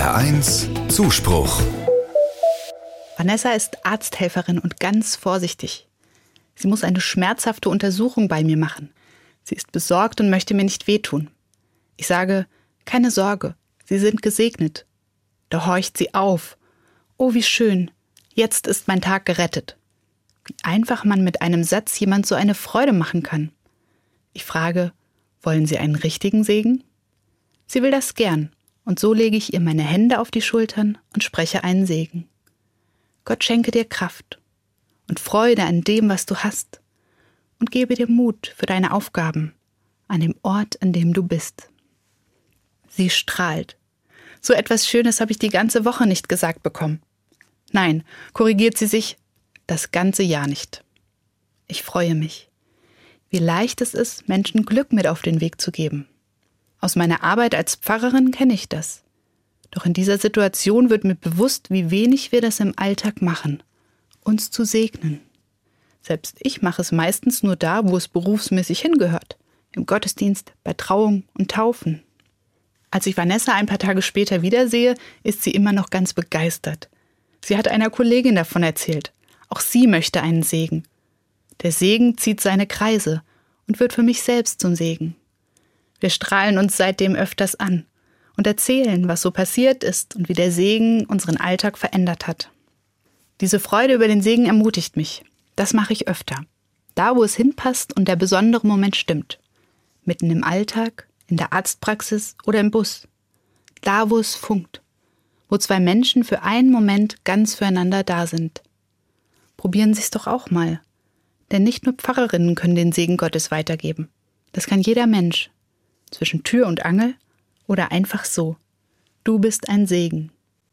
HR1 Zuspruch. Vanessa ist Arzthelferin und ganz vorsichtig. Sie muss eine schmerzhafte Untersuchung bei mir machen. Sie ist besorgt und möchte mir nicht wehtun. Ich sage, keine Sorge, Sie sind gesegnet. Da horcht sie auf. Oh, wie schön. Jetzt ist mein Tag gerettet. Wie einfach man mit einem Satz jemand so eine Freude machen kann. Ich frage, wollen Sie einen richtigen Segen? Sie will das gern, und so lege ich ihr meine Hände auf die Schultern und spreche einen Segen. Gott schenke dir Kraft und Freude an dem, was du hast, und gebe dir Mut für deine Aufgaben an dem Ort, an dem du bist. Sie strahlt. So etwas Schönes habe ich die ganze Woche nicht gesagt bekommen. Nein, korrigiert sie sich, das ganze Jahr nicht. Ich freue mich. Wie leicht es ist, Menschen Glück mit auf den Weg zu geben. Aus meiner Arbeit als Pfarrerin kenne ich das. Doch in dieser Situation wird mir bewusst, wie wenig wir das im Alltag machen, uns zu segnen. Selbst ich mache es meistens nur da, wo es berufsmäßig hingehört, im Gottesdienst, bei Trauung und Taufen. Als ich Vanessa ein paar Tage später wiedersehe, ist sie immer noch ganz begeistert. Sie hat einer Kollegin davon erzählt. Auch sie möchte einen Segen. Der Segen zieht seine Kreise und wird für mich selbst zum Segen. Wir strahlen uns seitdem öfters an und erzählen, was so passiert ist und wie der Segen unseren Alltag verändert hat. Diese Freude über den Segen ermutigt mich. Das mache ich öfter. Da, wo es hinpasst und der besondere Moment stimmt. Mitten im Alltag, in der Arztpraxis oder im Bus. Da, wo es funkt. Wo zwei Menschen für einen Moment ganz füreinander da sind. Probieren Sie es doch auch mal. Denn nicht nur Pfarrerinnen können den Segen Gottes weitergeben. Das kann jeder Mensch, zwischen Tür und Angel oder einfach so. Du bist ein Segen.